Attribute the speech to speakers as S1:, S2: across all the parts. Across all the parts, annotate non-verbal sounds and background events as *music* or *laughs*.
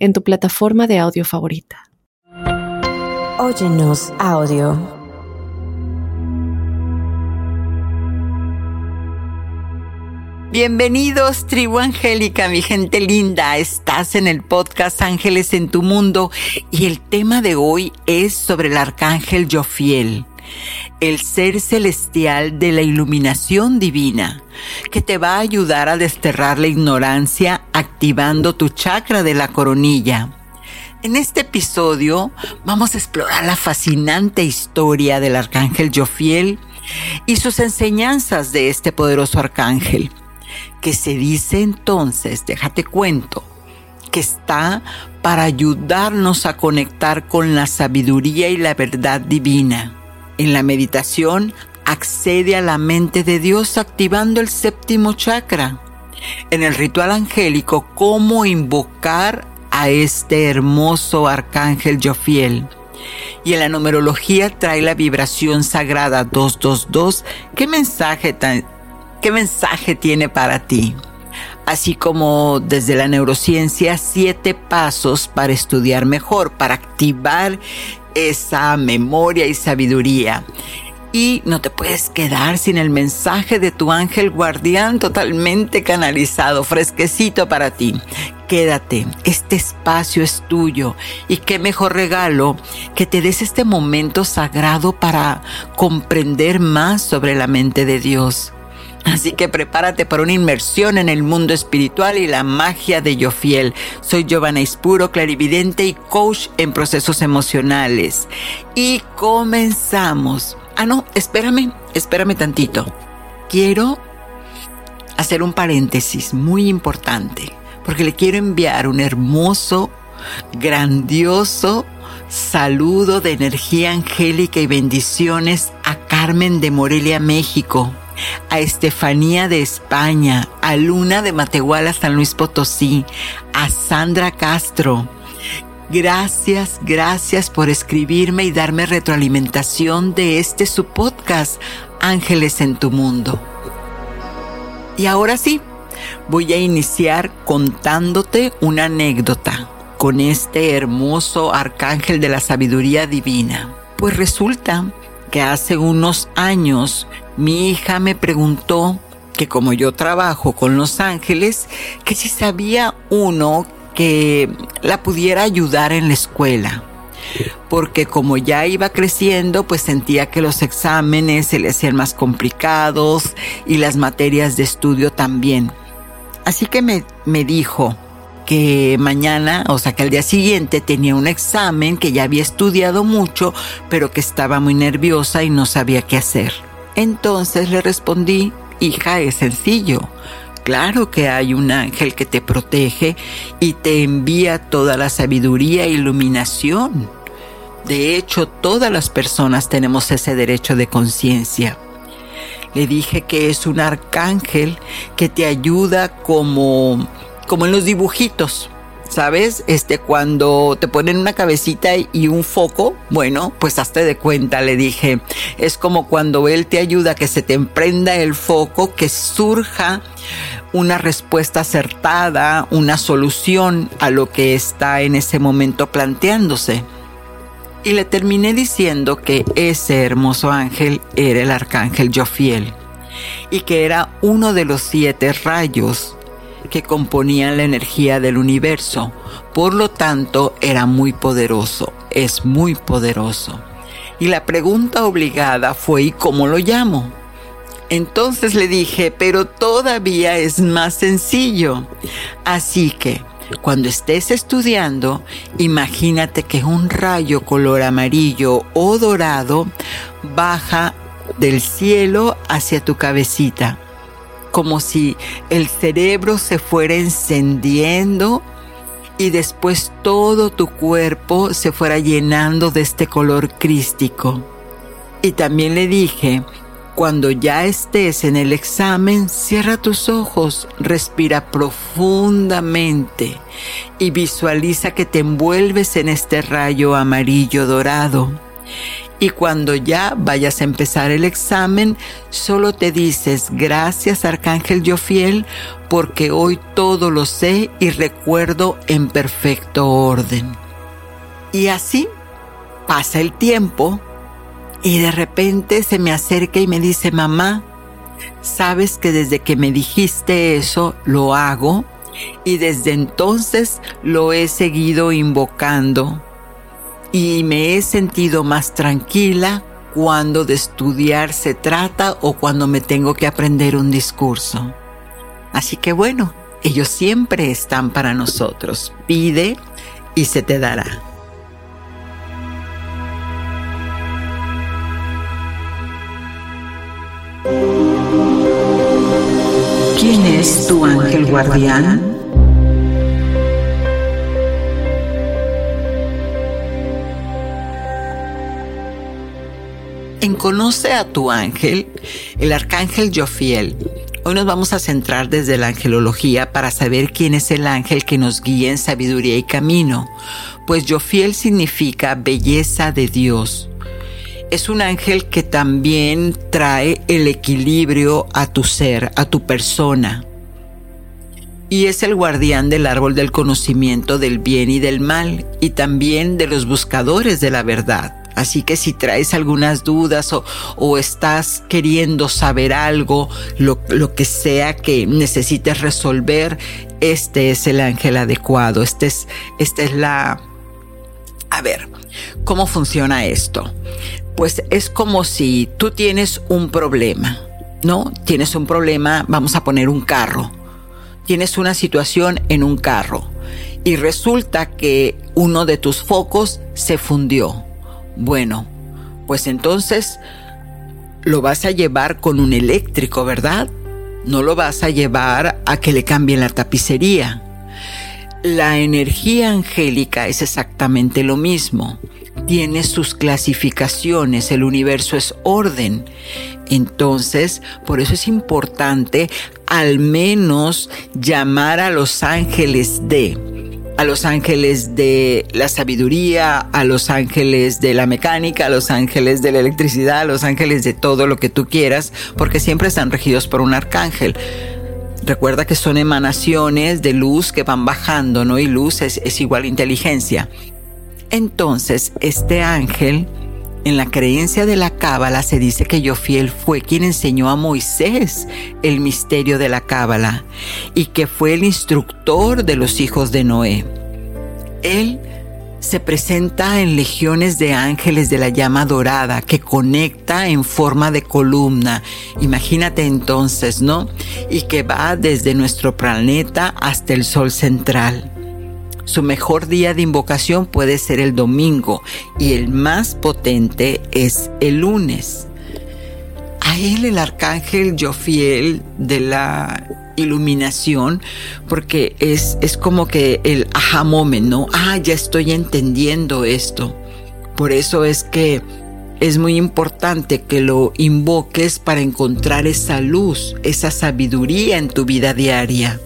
S1: en tu plataforma de audio favorita.
S2: Óyenos audio.
S3: Bienvenidos, tribu angélica, mi gente linda. Estás en el podcast Ángeles en tu mundo y el tema de hoy es sobre el arcángel Jofiel el ser celestial de la iluminación divina, que te va a ayudar a desterrar la ignorancia activando tu chakra de la coronilla. En este episodio vamos a explorar la fascinante historia del arcángel Jofiel y sus enseñanzas de este poderoso arcángel, que se dice entonces, déjate cuento, que está para ayudarnos a conectar con la sabiduría y la verdad divina en la meditación, accede a la mente de Dios activando el séptimo chakra. En el ritual angélico, cómo invocar a este hermoso arcángel Jofiel. Y en la numerología trae la vibración sagrada 222. ¿Qué mensaje, qué mensaje tiene para ti? Así como desde la neurociencia, siete pasos para estudiar mejor, para activar esa memoria y sabiduría. Y no te puedes quedar sin el mensaje de tu ángel guardián totalmente canalizado, fresquecito para ti. Quédate, este espacio es tuyo y qué mejor regalo que te des este momento sagrado para comprender más sobre la mente de Dios. Así que prepárate para una inmersión en el mundo espiritual y la magia de Yofiel. Soy Giovanna Ispuro, clarividente y coach en procesos emocionales. Y comenzamos. Ah, no, espérame, espérame tantito. Quiero hacer un paréntesis muy importante, porque le quiero enviar un hermoso, grandioso saludo de energía angélica y bendiciones a Carmen de Morelia, México a Estefanía de España, a Luna de Matehuala, San Luis Potosí, a Sandra Castro. Gracias, gracias por escribirme y darme retroalimentación de este su podcast, Ángeles en tu Mundo. Y ahora sí, voy a iniciar contándote una anécdota con este hermoso arcángel de la sabiduría divina. Pues resulta que hace unos años mi hija me preguntó que como yo trabajo con los ángeles, que si sabía uno que la pudiera ayudar en la escuela. Porque como ya iba creciendo, pues sentía que los exámenes se le hacían más complicados y las materias de estudio también. Así que me, me dijo, que mañana, o sea que al día siguiente tenía un examen que ya había estudiado mucho, pero que estaba muy nerviosa y no sabía qué hacer. Entonces le respondí, hija, es sencillo. Claro que hay un ángel que te protege y te envía toda la sabiduría e iluminación. De hecho, todas las personas tenemos ese derecho de conciencia. Le dije que es un arcángel que te ayuda como como en los dibujitos. ¿Sabes? Este, cuando te ponen una cabecita y un foco, bueno, pues hazte de cuenta, le dije. Es como cuando él te ayuda a que se te emprenda el foco, que surja una respuesta acertada, una solución a lo que está en ese momento planteándose. Y le terminé diciendo que ese hermoso ángel era el arcángel Jofiel y que era uno de los siete rayos que componían la energía del universo. Por lo tanto, era muy poderoso, es muy poderoso. Y la pregunta obligada fue ¿y cómo lo llamo? Entonces le dije, pero todavía es más sencillo. Así que, cuando estés estudiando, imagínate que un rayo color amarillo o dorado baja del cielo hacia tu cabecita como si el cerebro se fuera encendiendo y después todo tu cuerpo se fuera llenando de este color crístico. Y también le dije, cuando ya estés en el examen, cierra tus ojos, respira profundamente y visualiza que te envuelves en este rayo amarillo dorado. Y cuando ya vayas a empezar el examen, solo te dices, gracias Arcángel Yofiel, porque hoy todo lo sé y recuerdo en perfecto orden. Y así pasa el tiempo y de repente se me acerca y me dice, mamá, sabes que desde que me dijiste eso lo hago y desde entonces lo he seguido invocando y me he sentido más tranquila cuando de estudiar se trata o cuando me tengo que aprender un discurso. Así que bueno, ellos siempre están para nosotros. Pide y se te dará.
S2: ¿Quién es tu ángel guardián?
S3: En Conoce a tu ángel, el arcángel Jofiel. Hoy nos vamos a centrar desde la angelología para saber quién es el ángel que nos guía en sabiduría y camino, pues Jofiel significa belleza de Dios es un ángel que también trae el equilibrio a tu ser, a tu persona. Y es el guardián del árbol del conocimiento del bien y del mal, y también de los buscadores de la verdad. Así que si traes algunas dudas o, estás queriendo saber algo, lo, lo, que sea que necesites resolver, este es el ángel adecuado. Este es, esta es la... A ver, ¿cómo funciona esto? pues es como si tú tienes un problema, ¿no? Tienes un problema, vamos a poner un carro. Tienes una situación en un carro y resulta que uno de tus focos se fundió. Bueno, pues entonces lo vas a llevar con un eléctrico, ¿verdad? No lo vas a llevar a que le cambien la tapicería. La energía angélica es exactamente lo mismo tiene sus clasificaciones, el universo es orden. Entonces, por eso es importante al menos llamar a los ángeles de, a los ángeles de la sabiduría, a los ángeles de la mecánica, a los ángeles de la electricidad, a los ángeles de todo lo que tú quieras, porque siempre están regidos por un arcángel. Recuerda que son emanaciones de luz que van bajando, ¿no? Y luz es, igual a inteligencia. Entonces, este ángel, en la creencia de la Cábala se dice que Yofiel fue quien enseñó a Moisés el misterio de la Cábala y que fue el instructor de los hijos de Noé. Él se presenta en legiones de ángeles de la llama dorada que conecta en forma de columna. Imagínate entonces, ¿no? Y que va desde nuestro planeta hasta el sol central. Su mejor día de invocación puede ser el domingo y el más potente es el lunes. A él el arcángel Jofiel de la iluminación, porque es, es como que el aha ¿no? Ah, ya estoy entendiendo esto. Por eso es que es muy importante que lo invoques para encontrar esa luz, esa sabiduría en tu vida diaria.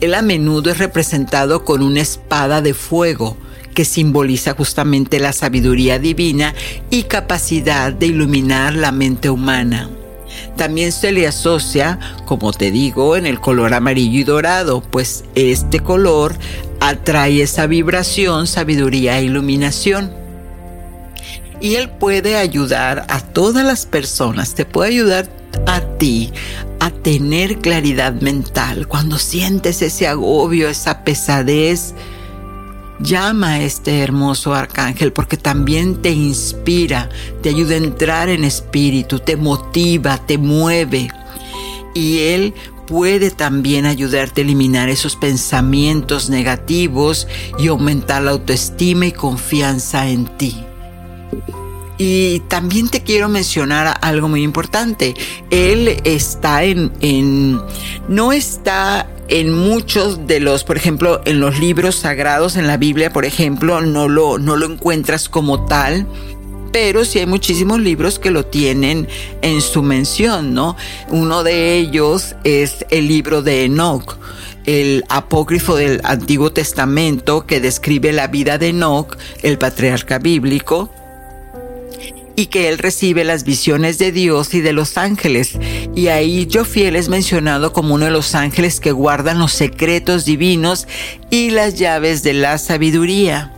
S3: Él a menudo es representado con una espada de fuego que simboliza justamente la sabiduría divina y capacidad de iluminar la mente humana. También se le asocia, como te digo, en el color amarillo y dorado, pues este color atrae esa vibración, sabiduría e iluminación. Y él puede ayudar a todas las personas, te puede ayudar a ti a tener claridad mental. Cuando sientes ese agobio, esa pesadez, llama a este hermoso arcángel porque también te inspira, te ayuda a entrar en espíritu, te motiva, te mueve. Y él puede también ayudarte a eliminar esos pensamientos negativos y aumentar la autoestima y confianza en ti. Y también te quiero mencionar algo muy importante. Él está en, en no está en muchos de los, por ejemplo, en los libros sagrados, en la Biblia, por ejemplo, no lo, no lo encuentras como tal, pero sí hay muchísimos libros que lo tienen en su mención, ¿no? Uno de ellos es el libro de Enoch, el apócrifo del Antiguo Testamento que describe la vida de Enoch, el patriarca bíblico, y que él recibe las visiones de Dios y de los ángeles. Y ahí Jofiel es mencionado como uno de los ángeles que guardan los secretos divinos y las llaves de la sabiduría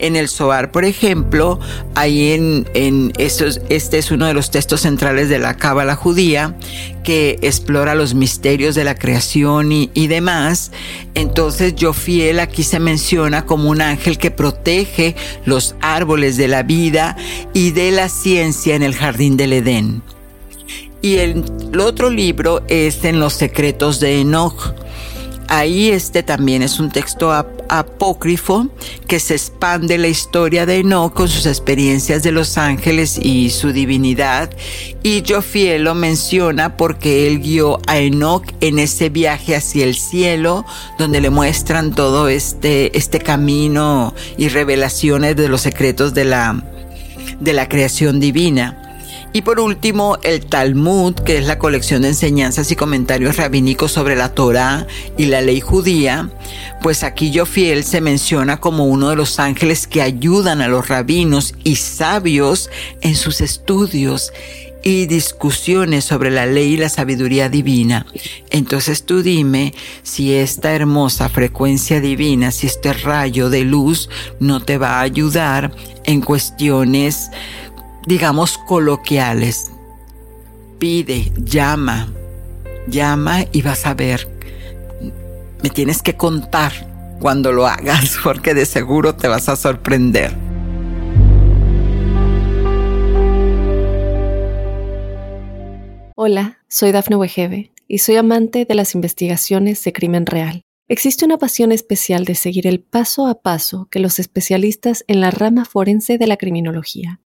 S3: en el Zohar, por ejemplo, ahí en, en este es uno de los textos centrales de la Cábala judía que explora los misterios de la creación y, y demás. Entonces, Jofiel aquí se menciona como un ángel que protege los árboles de la vida y de la ciencia en el jardín del Edén. Y el otro libro es en los secretos de Enoch ahí este también es un texto apócrifo que se expande la historia de Enoch con sus experiencias de los ángeles y su divinidad. Y Jofiel lo menciona porque él guió a Enoch en ese viaje hacia el cielo, donde le muestran todo este, este camino y revelaciones de los secretos de la, de la creación divina. Y por último, el Talmud, que es la colección de enseñanzas y comentarios rabínicos sobre la Torá y la ley judía, pues aquí Jofiel se menciona como uno de los ángeles que ayudan a los rabinos y sabios en sus estudios y discusiones sobre la ley y la sabiduría divina. Entonces tú dime si esta hermosa frecuencia divina, si este rayo de luz no te va a ayudar en cuestiones digamos, coloquiales. Pide, llama, llama y vas a ver. Me tienes que contar cuando lo hagas *laughs* porque de seguro te vas a sorprender.
S1: Hola, soy Dafne Wegebe y soy amante de las investigaciones de crimen real. Existe una pasión especial de seguir el paso a paso que los especialistas en la rama forense de la criminología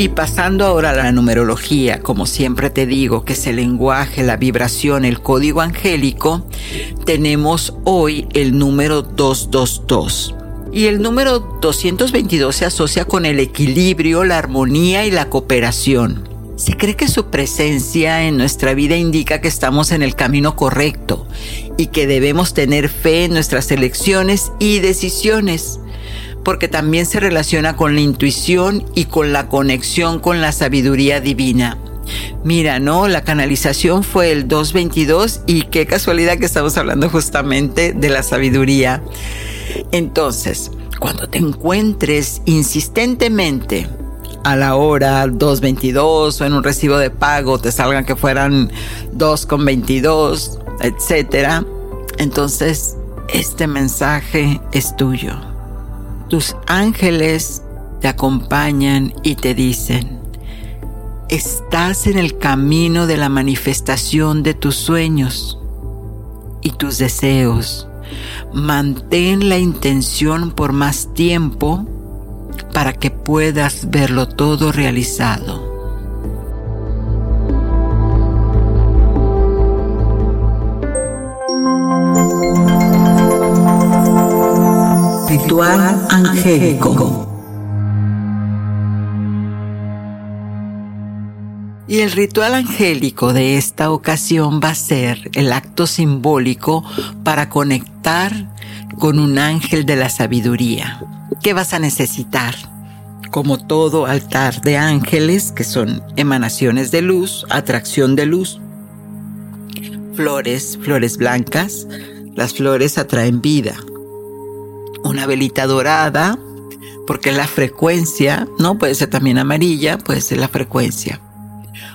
S3: Y pasando ahora a la numerología, como siempre te digo, que es el lenguaje, la vibración, el código angélico, tenemos hoy el número 222. Y el número 222 se asocia con el equilibrio, la armonía y la cooperación. Se cree que su presencia en nuestra vida indica que estamos en el camino correcto y que debemos tener fe en nuestras elecciones y decisiones porque también se relaciona con la intuición y con la conexión con la sabiduría divina. Mira, ¿no? La canalización fue el 222 y qué casualidad que estamos hablando justamente de la sabiduría. Entonces, cuando te encuentres insistentemente a la hora 2.22 o en un recibo de pago te salgan que fueran 2.22, etcétera, entonces este mensaje es tuyo. Tus ángeles te acompañan y te dicen, estás en el camino de la manifestación de tus sueños y tus deseos. Mantén la intención por más tiempo para que puedas verlo todo realizado.
S2: Ritual angélico.
S3: Y el ritual angélico de esta ocasión va a ser el acto simbólico para conectar con un ángel de la sabiduría. ¿Qué vas a necesitar? Como todo altar de ángeles, que son emanaciones de luz, atracción de luz, flores, flores blancas, las flores atraen vida, una velita dorada, porque la frecuencia, ¿no? Puede ser también amarilla, puede ser la frecuencia.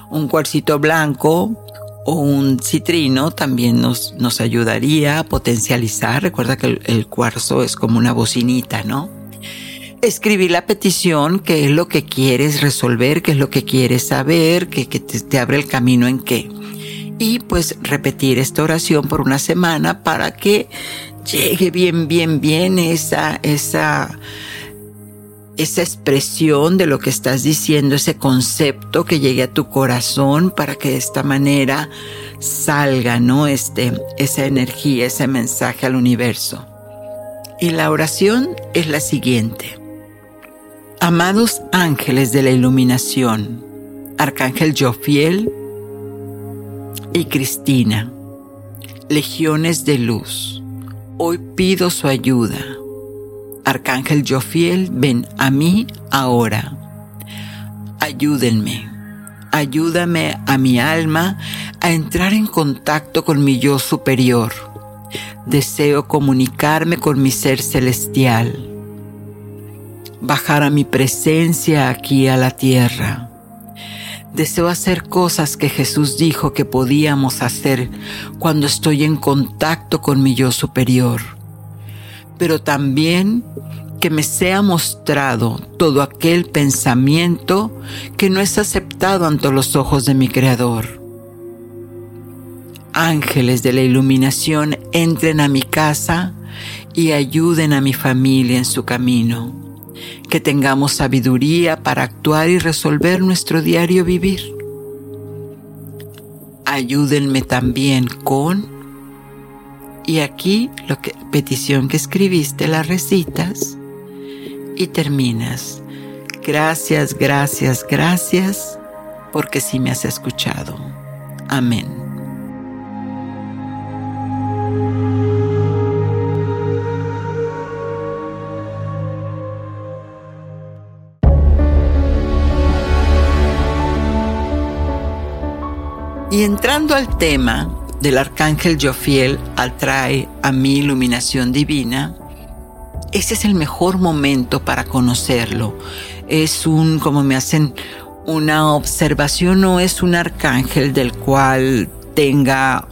S3: Un cuarcito blanco, o un citrino también nos, nos ayudaría a potencializar. Recuerda que el, cuarzo es como una bocinita, ¿no? Escribir la petición, qué es lo que quieres resolver, qué es lo que quieres saber, que, te, te abre el camino en qué. Y pues repetir esta oración por una semana para que llegue bien, bien, bien esa, esa, esa expresión de lo que estás diciendo, ese concepto que llegue a tu corazón para que de esta manera salga, ¿no? Este, esa energía, ese mensaje al universo. Y la oración es la siguiente. Amados ángeles de la iluminación, Arcángel Jofiel y Cristina, legiones de luz, hoy pido su ayuda Arcángel Jofiel, ven a mí ahora. Ayúdenme, ayúdame a mi alma a entrar en contacto con mi yo superior. Deseo comunicarme con mi ser celestial, bajar a mi presencia aquí a la tierra. Deseo hacer cosas que Jesús dijo que podíamos hacer cuando estoy en contacto con mi yo superior pero también que me sea mostrado todo aquel pensamiento que no es aceptado ante los ojos de mi Creador. Ángeles de la iluminación entren a mi casa y ayuden a mi familia en su camino. Que tengamos sabiduría para actuar y resolver nuestro diario vivir. Ayúdenme también con y aquí que petición que escribiste la recitas y terminas. Gracias, gracias, gracias, porque sí me has escuchado. Amén. Entrando al tema, del arcángel Jofiel atrae a mi iluminación divina, ese es el mejor momento para conocerlo. Es un, como me hacen una observación, no es un arcángel del cual tenga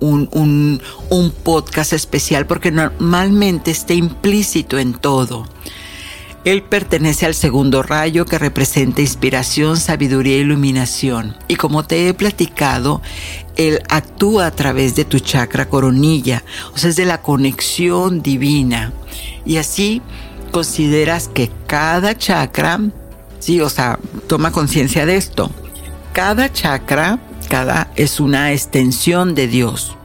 S3: un, un, un podcast especial, porque normalmente está implícito en todo. Él pertenece al segundo rayo que representa inspiración, sabiduría e iluminación. Y como te he platicado, Él actúa a través de tu chakra coronilla, o sea, es de la conexión divina. Y así consideras que cada chakra, sí, o sea, toma conciencia de esto. Cada chakra, cada es una extensión de Dios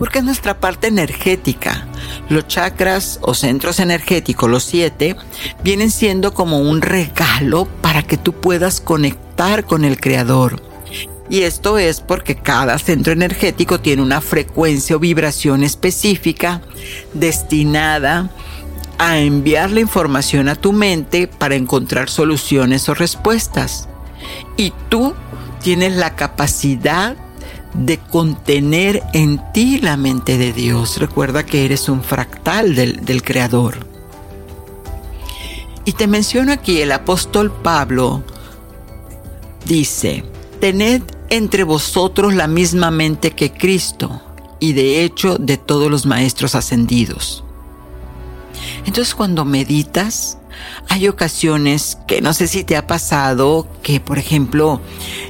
S3: porque es nuestra parte energética. Los chakras o centros energéticos, los siete, vienen siendo como un regalo para que tú puedas conectar con el Creador. Y esto es porque cada centro energético tiene una frecuencia o vibración específica destinada a enviar la información a tu mente para encontrar soluciones o respuestas. Y tú tienes la capacidad de contener en ti la mente de Dios. Recuerda que eres un fractal del, Creador. Y te menciono aquí el apóstol Pablo dice, tened entre vosotros la misma mente que Cristo y de hecho de todos los maestros ascendidos. Entonces cuando meditas, hay ocasiones que no sé si te ha pasado que, por ejemplo,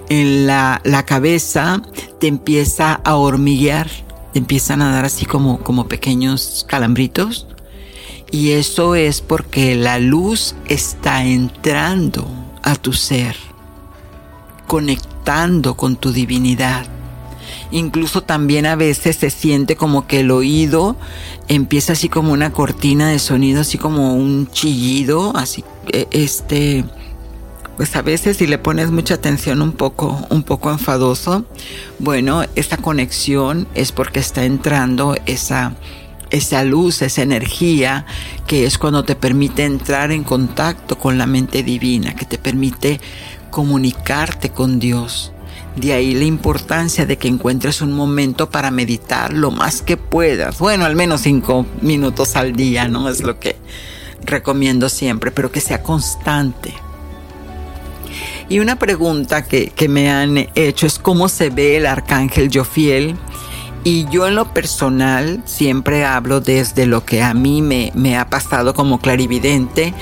S3: en la, la cabeza te empieza a hormiguear, te empiezan a dar así como, como pequeños calambritos. Y eso es porque la luz está entrando a tu ser, conectando con tu divinidad. Incluso también a veces se siente como que el oído empieza así como una cortina de sonido, así como un chillido, así este, pues a veces si le pones mucha atención un poco, un poco enfadoso, bueno, esta conexión es porque está entrando esa, esa luz, esa energía, que es cuando te permite entrar en contacto con la mente divina, que te permite comunicarte con Dios. De ahí la importancia de que encuentres un momento para meditar lo más que puedas. Bueno, al menos cinco minutos al día, ¿no? Es lo que recomiendo siempre, pero que sea constante. Y una pregunta que, me han hecho es cómo se ve el arcángel Jofiel. Y yo en lo personal siempre hablo desde lo que a mí me, me ha pasado como clarividente.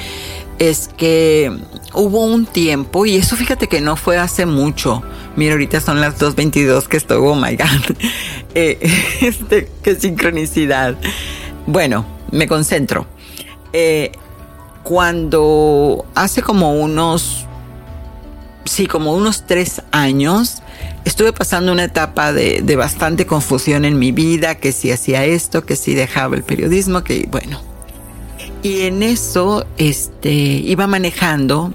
S3: Es que hubo un tiempo, y eso fíjate que no fue hace mucho. Mira, ahorita son las 2.22 que estoy, oh my God. *laughs* Eh, *laughs* este, qué sincronicidad. Bueno, me concentro. Eh, cuando hace como unos, sí, como unos tres años, estuve pasando una etapa de, de bastante confusión en mi vida, que si hacía esto, que si dejaba el periodismo, que bueno. Y en eso, este, iba manejando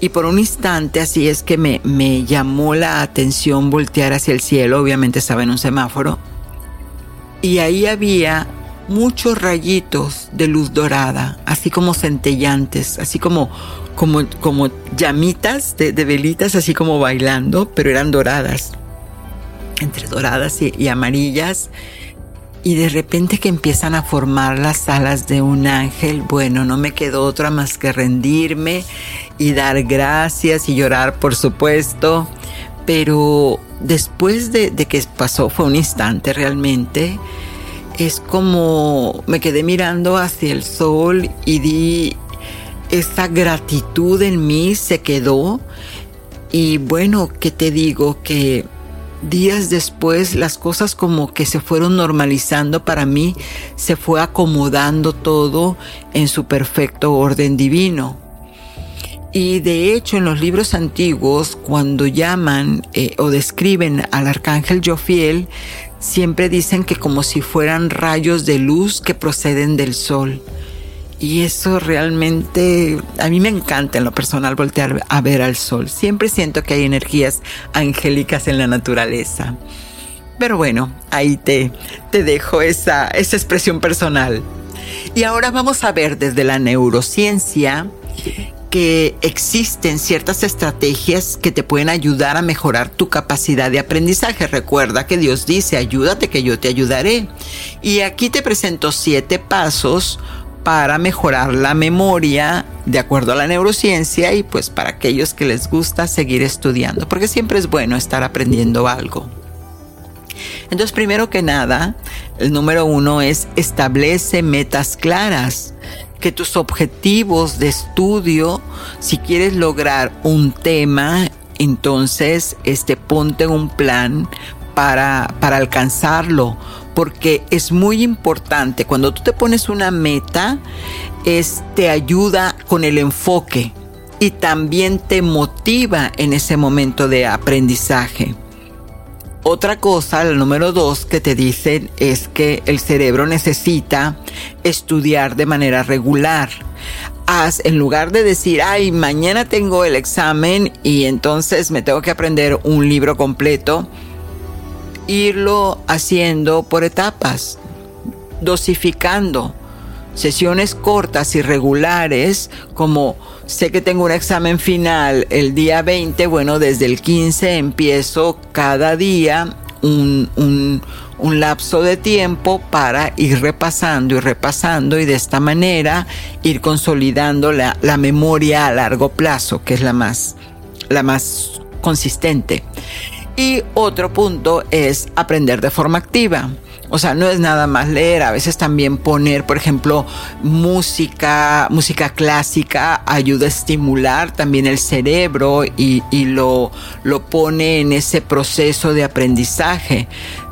S3: y por un instante así es que me, me llamó la atención voltear hacia el cielo, obviamente estaba en un semáforo, y ahí había muchos rayitos de luz dorada, así como centellantes, así como, como, como llamitas de, velitas, así como bailando, pero eran doradas, entre doradas y, y amarillas. Y de repente que empiezan a formar las alas de un ángel, bueno, no me quedó otra más que rendirme y dar gracias y llorar, por supuesto. Pero después de, que pasó, fue un instante realmente, es como me quedé mirando hacia el sol y di esa gratitud en mí se quedó y bueno, ¿qué te digo? Que días después las cosas como que se fueron normalizando para mí, se fue acomodando todo en su perfecto orden divino. Y de hecho en los libros antiguos, cuando llaman eh, o describen al arcángel Jofiel, siempre dicen que como si fueran rayos de luz que proceden del sol. Y eso realmente a mí me encanta en lo personal voltear a ver al sol. Siempre siento que hay energías angélicas en la naturaleza. Pero bueno, ahí te, te dejo esa, esa expresión personal. Y ahora vamos a ver desde la neurociencia que existen ciertas estrategias que te pueden ayudar a mejorar tu capacidad de aprendizaje. Recuerda que Dios dice, ayúdate que yo te ayudaré. Y aquí te presento siete pasos para mejorar la memoria de acuerdo a la neurociencia y pues para aquellos que les gusta seguir estudiando, porque siempre es bueno estar aprendiendo algo. Entonces, primero que nada, el número uno es establece metas claras que tus objetivos de estudio, si quieres lograr un tema, entonces este, ponte un plan para, para alcanzarlo, porque es muy importante. Cuando tú te pones una meta, te ayuda con el enfoque y también te motiva en ese momento de aprendizaje. Otra cosa, el número dos que te dicen es que el cerebro necesita estudiar de manera regular. Haz, en lugar de decir, ay, mañana tengo el examen y entonces me tengo que aprender un libro completo, irlo haciendo por etapas, dosificando sesiones cortas y regulares, como sé que tengo un examen final el día 20, bueno, desde el 15 empiezo cada día un, un, un, lapso de tiempo para ir repasando y repasando y de esta manera ir consolidando la, la memoria a largo plazo, que es la más, la más consistente. Y otro punto es aprender de forma activa. O sea, no es nada más leer, a veces también poner, por ejemplo, música, música clásica ayuda a estimular también el cerebro y, lo, lo pone en ese proceso de aprendizaje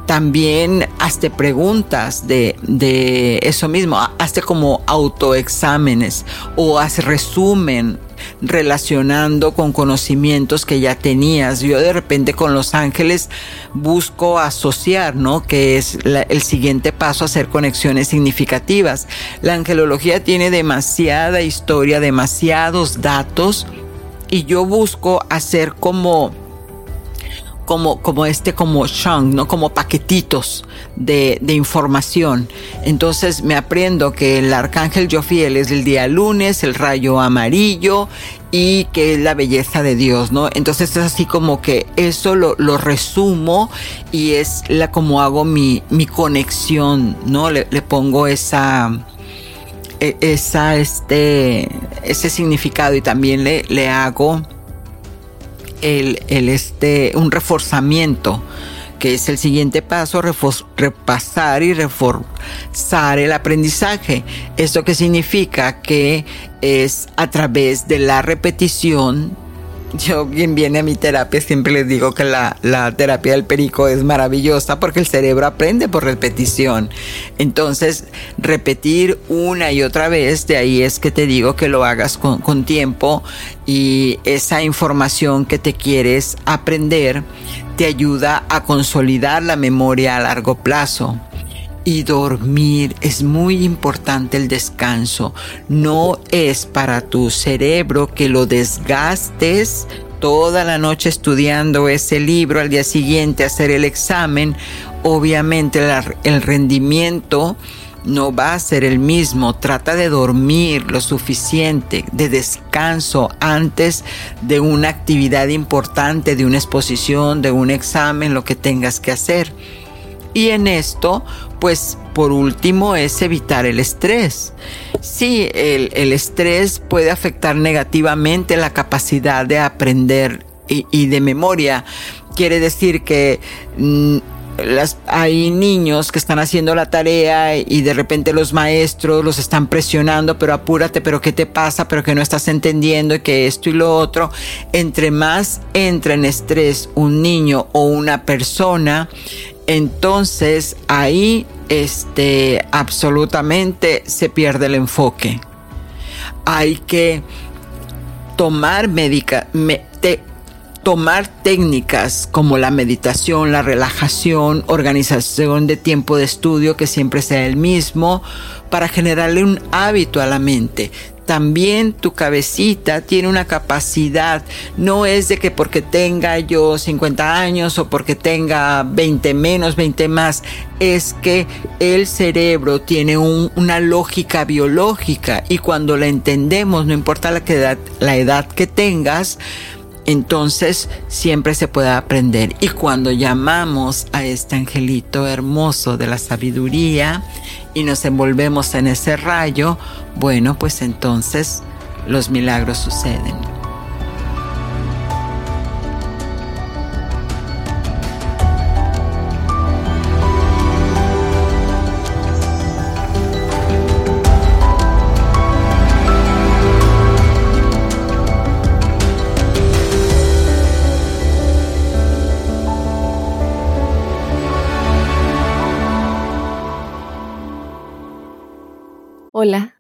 S3: también hazte preguntas de, de, eso mismo, hazte como autoexámenes o haz resumen relacionando con conocimientos que ya tenías. Yo de repente con los ángeles busco asociar, ¿no? Que es el siguiente paso, hacer conexiones significativas. La angelología tiene demasiada historia, demasiados datos y yo busco hacer como como, como este, como chunk, ¿no? Como paquetitos de, de, información. Entonces me aprendo que el arcángel Jofiel es el día lunes, el rayo amarillo y que es la belleza de Dios, ¿no? Entonces es así como que eso lo, lo resumo y es la como hago mi, mi conexión, ¿no? Le, le pongo esa e, esa este ese significado y también le, le hago el, este, un reforzamiento que es el siguiente paso, repasar y reforzar el aprendizaje. ¿Esto qué significa? Que es a través de la repetición *laughs* yo quien viene a mi terapia siempre les digo que la, la, terapia del perico es maravillosa porque el cerebro aprende por repetición. Entonces, repetir una y otra vez, de ahí es que te digo que lo hagas con, con tiempo y esa información que te quieres aprender te ayuda a consolidar la memoria a largo plazo y dormir. Es muy importante el descanso. No es para tu cerebro que lo desgastes toda la noche estudiando ese libro, al día siguiente hacer el examen. Obviamente el rendimiento no va a ser el mismo. Trata de dormir lo suficiente, de descanso antes de una actividad importante, de una exposición, de un examen, lo que tengas que hacer. Y en esto, pues por último es evitar el estrés. Sí, el, estrés puede afectar negativamente la capacidad de aprender y, de memoria. Quiere decir que mm, hay niños que están haciendo la tarea y de repente los maestros los están presionando, pero apúrate, pero qué te pasa, pero que no estás entendiendo y que esto y lo otro. Entre más entra en estrés un niño o una persona, entonces ahí este, absolutamente se pierde el enfoque. Hay que tomar médica, tomar técnicas como la meditación, la relajación, organización de tiempo de estudio que siempre sea el mismo para generarle un hábito a la mente también tu cabecita tiene una capacidad, no es de que porque tenga yo 50 años o porque tenga 20 menos, 20 más, es que el cerebro tiene una lógica biológica y cuando la entendemos, no importa la, edad, la edad que tengas, entonces siempre se puede aprender. Y cuando llamamos a este angelito hermoso de la sabiduría y nos envolvemos en ese rayo, bueno, pues entonces los milagros suceden.
S1: Hola,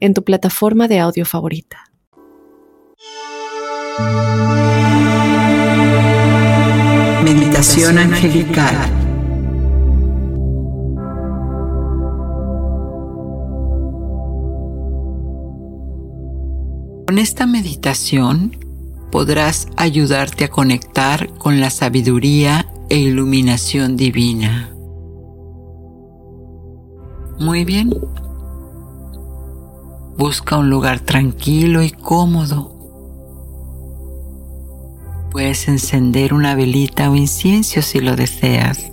S1: en tu plataforma de audio favorita.
S2: Meditación angelical.
S3: Con esta meditación podrás ayudarte a conectar con la sabiduría e iluminación divina. Muy bien, Busca un lugar tranquilo y cómodo. Puedes encender una velita o incienso si lo deseas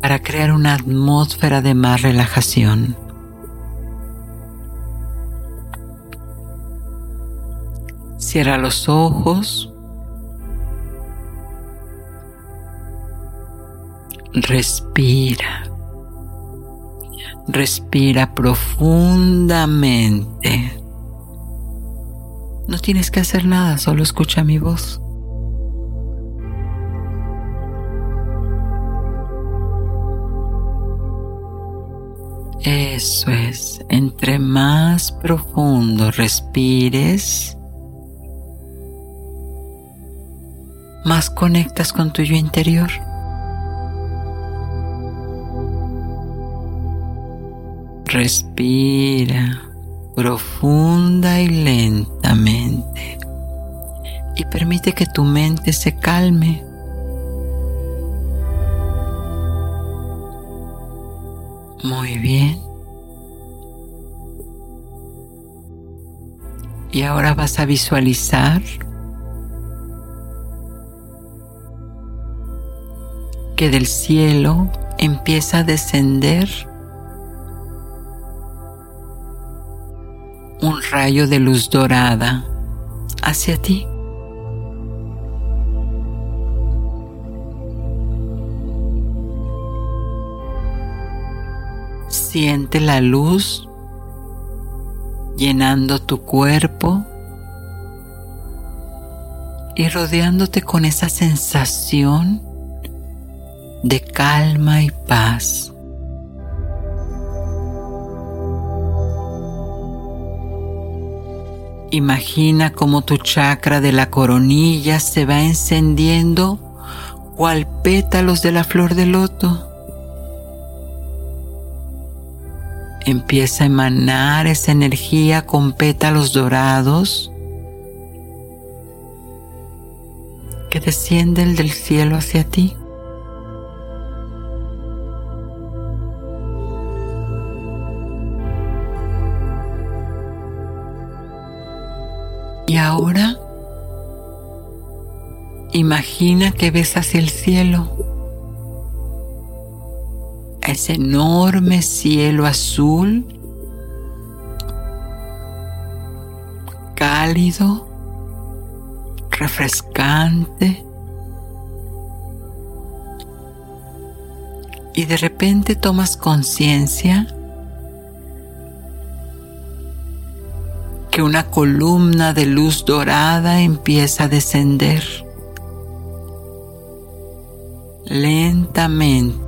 S3: para crear una atmósfera de más relajación. Cierra los ojos. Respira. Respira profundamente. No tienes que hacer nada, solo escucha mi voz. Eso es, entre más profundo respires, más conectas con tu yo interior. Respira profunda y lentamente y permite que tu mente se calme. Muy bien. Y ahora vas a visualizar que del cielo empieza a descender rayo de luz dorada hacia ti. Siente la luz llenando tu cuerpo y rodeándote con esa sensación de calma y paz. Imagina cómo tu chakra de la coronilla se va encendiendo cual pétalos de la flor de loto. Empieza a emanar esa energía con pétalos dorados que descienden del cielo hacia ti. Ahora imagina que ves hacia el cielo, ese enorme cielo azul, cálido, refrescante. Y de repente tomas conciencia una columna de luz dorada empieza a descender lentamente,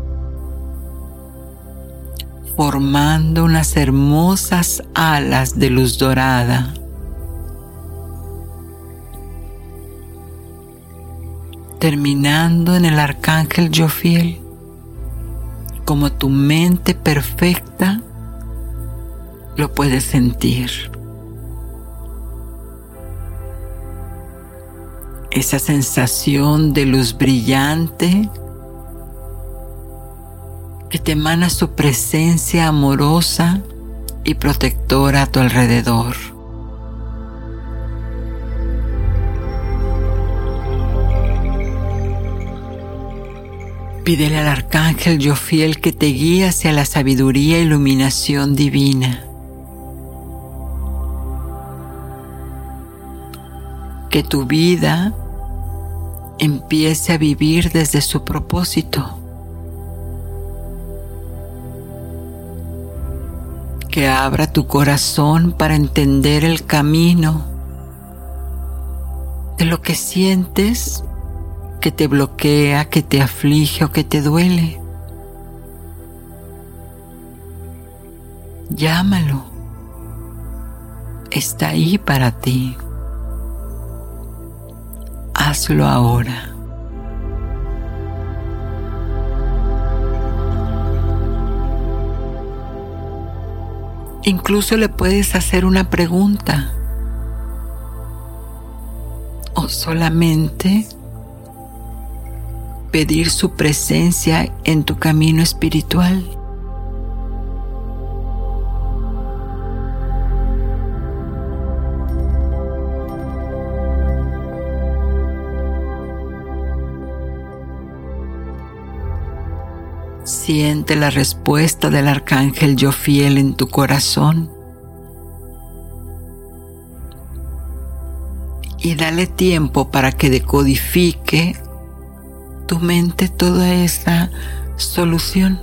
S3: formando unas hermosas alas de luz dorada. terminando en el arcángel Jofiel, como tu mente perfecta lo puede sentir. Esa sensación de luz brillante que te emana su presencia amorosa y protectora a tu alrededor. Pídele al arcángel Jofiel que te guíe hacia la sabiduría e iluminación divina. Que tu vida empiece a vivir desde su propósito. Que abra tu corazón para entender el camino de lo que sientes que te bloquea, que te aflige o que te duele. Llámalo. Está ahí para ti hazlo ahora. Incluso le puedes hacer una pregunta o solamente pedir su presencia en tu camino espiritual. Siente la respuesta del arcángel yo fiel en tu corazón. Y dale tiempo para que decodifique tu mente toda esa solución.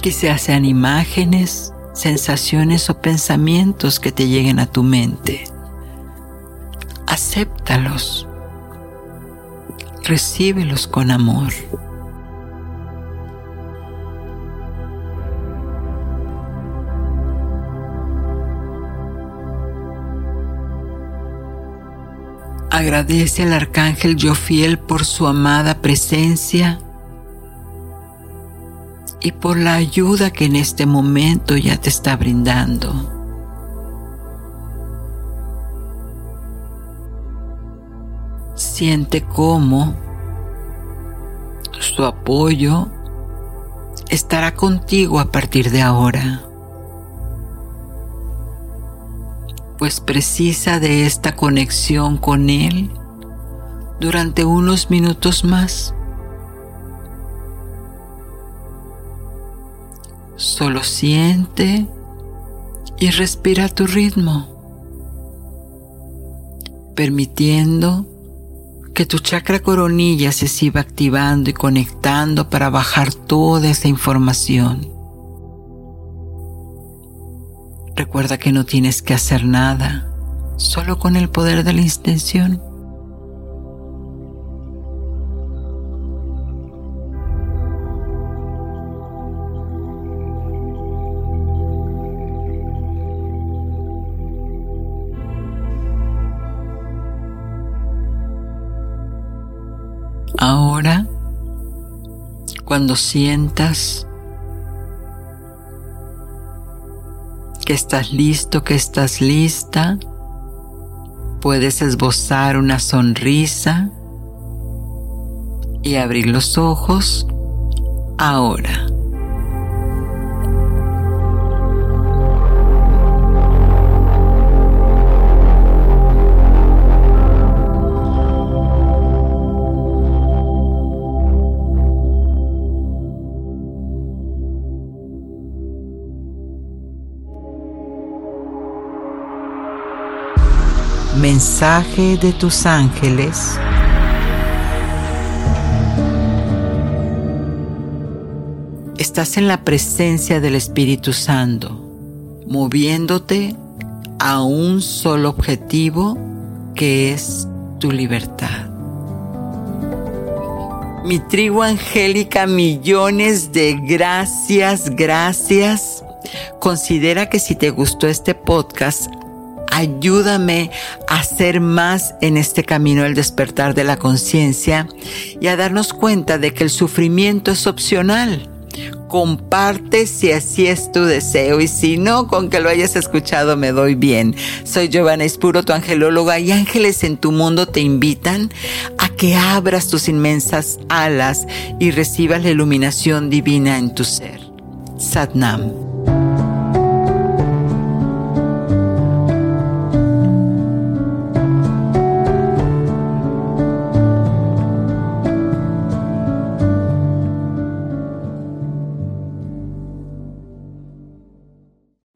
S3: Quizás sean imágenes, sensaciones o pensamientos que te lleguen a tu mente. Acéptalos recíbelos con amor. Agradece al arcángel Jofiel por su amada presencia y por la ayuda que en este momento ya te está brindando. Siente cómo su apoyo estará contigo a partir de ahora. Pues precisa de esta conexión con Él durante unos minutos más. Solo siente y respira tu ritmo, permitiendo que tu chakra coronilla se siga activando y conectando para bajar toda esa información. Recuerda que no tienes que hacer nada, solo con el poder de la intención. Ahora, cuando sientas que estás listo, que estás lista, puedes esbozar una sonrisa y abrir los ojos ahora. Mensaje de tus ángeles. Estás en la presencia del Espíritu Santo, moviéndote a un solo objetivo que es tu libertad. Mi tribu angélica, millones de gracias, gracias. Considera que si te gustó este podcast, ayúdame a hacer más en este camino del despertar de la conciencia y a darnos cuenta de que el sufrimiento es opcional. Comparte si así es tu deseo y si no, con que lo hayas escuchado me doy bien. Soy Giovanna Espuro, tu angelóloga y ángeles en tu mundo te invitan a que abras tus inmensas alas y recibas la iluminación divina en tu ser. Satnam.